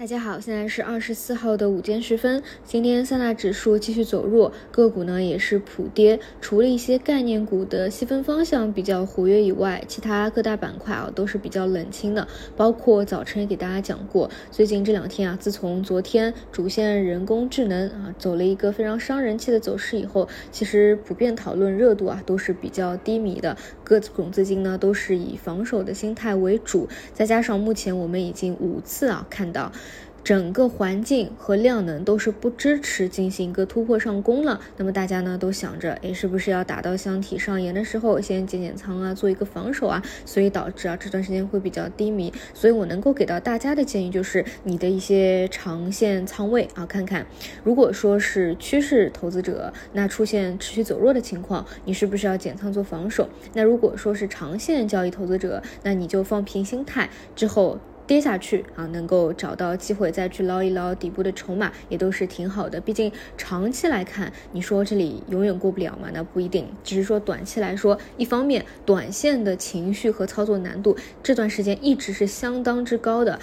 大家好，现在是二十四号的午间时分。今天三大指数继续走弱，个股呢也是普跌。除了一些概念股的细分方向比较活跃以外，其他各大板块啊都是比较冷清的。包括早晨也给大家讲过，最近这两天啊，自从昨天主线人工智能啊走了一个非常伤人气的走势以后，其实普遍讨论热度啊都是比较低迷的。各种资金呢都是以防守的心态为主，再加上目前我们已经五次啊看到。整个环境和量能都是不支持进行一个突破上攻了，那么大家呢都想着，哎，是不是要打到箱体上沿的时候先减减仓啊，做一个防守啊？所以导致啊这段时间会比较低迷。所以我能够给到大家的建议就是，你的一些长线仓位啊，看看，如果说是趋势投资者，那出现持续走弱的情况，你是不是要减仓做防守？那如果说是长线交易投资者，那你就放平心态之后。跌下去啊，能够找到机会再去捞一捞底部的筹码，也都是挺好的。毕竟长期来看，你说这里永远过不了嘛？那不一定。只是说短期来说，一方面短线的情绪和操作难度这段时间一直是相当之高的。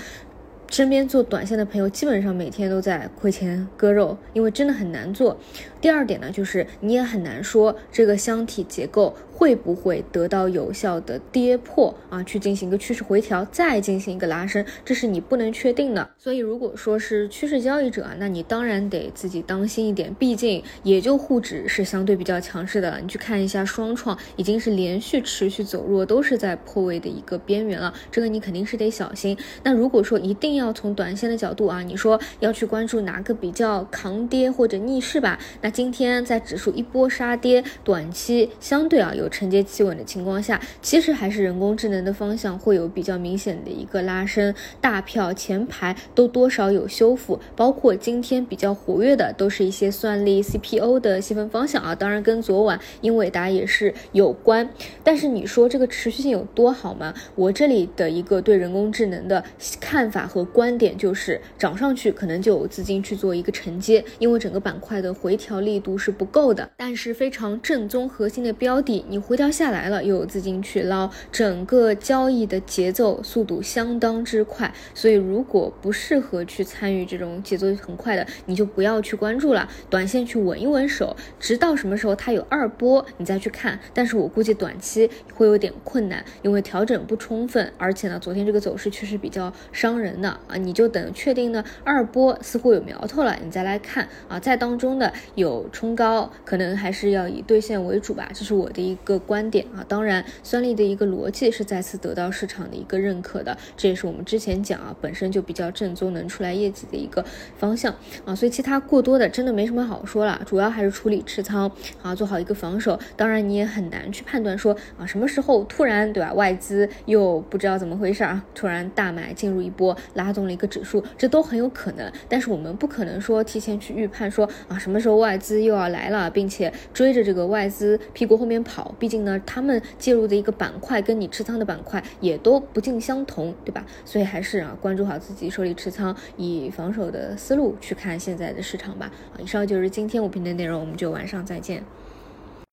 身边做短线的朋友，基本上每天都在亏钱割肉，因为真的很难做。第二点呢，就是你也很难说这个箱体结构。会不会得到有效的跌破啊？去进行一个趋势回调，再进行一个拉升，这是你不能确定的。所以，如果说是趋势交易者啊，那你当然得自己当心一点。毕竟，也就沪指是相对比较强势的了。你去看一下双创，已经是连续持续走弱，都是在破位的一个边缘了。这个你肯定是得小心。那如果说一定要从短线的角度啊，你说要去关注哪个比较抗跌或者逆势吧？那今天在指数一波杀跌，短期相对啊有。承接企稳的情况下，其实还是人工智能的方向会有比较明显的一个拉升，大票前排都多少有修复，包括今天比较活跃的都是一些算力 CPU 的细分方向啊，当然跟昨晚英伟达也是有关。但是你说这个持续性有多好吗？我这里的一个对人工智能的看法和观点就是，涨上去可能就有资金去做一个承接，因为整个板块的回调力度是不够的。但是非常正宗核心的标的，你。回调下来了，又有资金去捞，整个交易的节奏速度相当之快，所以如果不适合去参与这种节奏很快的，你就不要去关注了，短线去稳一稳手，直到什么时候它有二波，你再去看。但是我估计短期会有点困难，因为调整不充分，而且呢，昨天这个走势确实比较伤人的啊，你就等确定呢二波似乎有苗头了，你再来看啊，在当中的有冲高，可能还是要以兑现为主吧，这是我的一。个观点啊，当然，算力的一个逻辑是再次得到市场的一个认可的，这也是我们之前讲啊，本身就比较正宗，能出来业绩的一个方向啊，所以其他过多的真的没什么好说了，主要还是处理持仓啊，做好一个防守。当然，你也很难去判断说啊，什么时候突然对吧，外资又不知道怎么回事啊，突然大买进入一波，拉动了一个指数，这都很有可能。但是我们不可能说提前去预判说啊，什么时候外资又要来了，并且追着这个外资屁股后面跑。毕竟呢，他们介入的一个板块跟你持仓的板块也都不尽相同，对吧？所以还是啊，关注好自己手里持仓，以防守的思路去看现在的市场吧。啊，以上就是今天五评的内容，我们就晚上再见。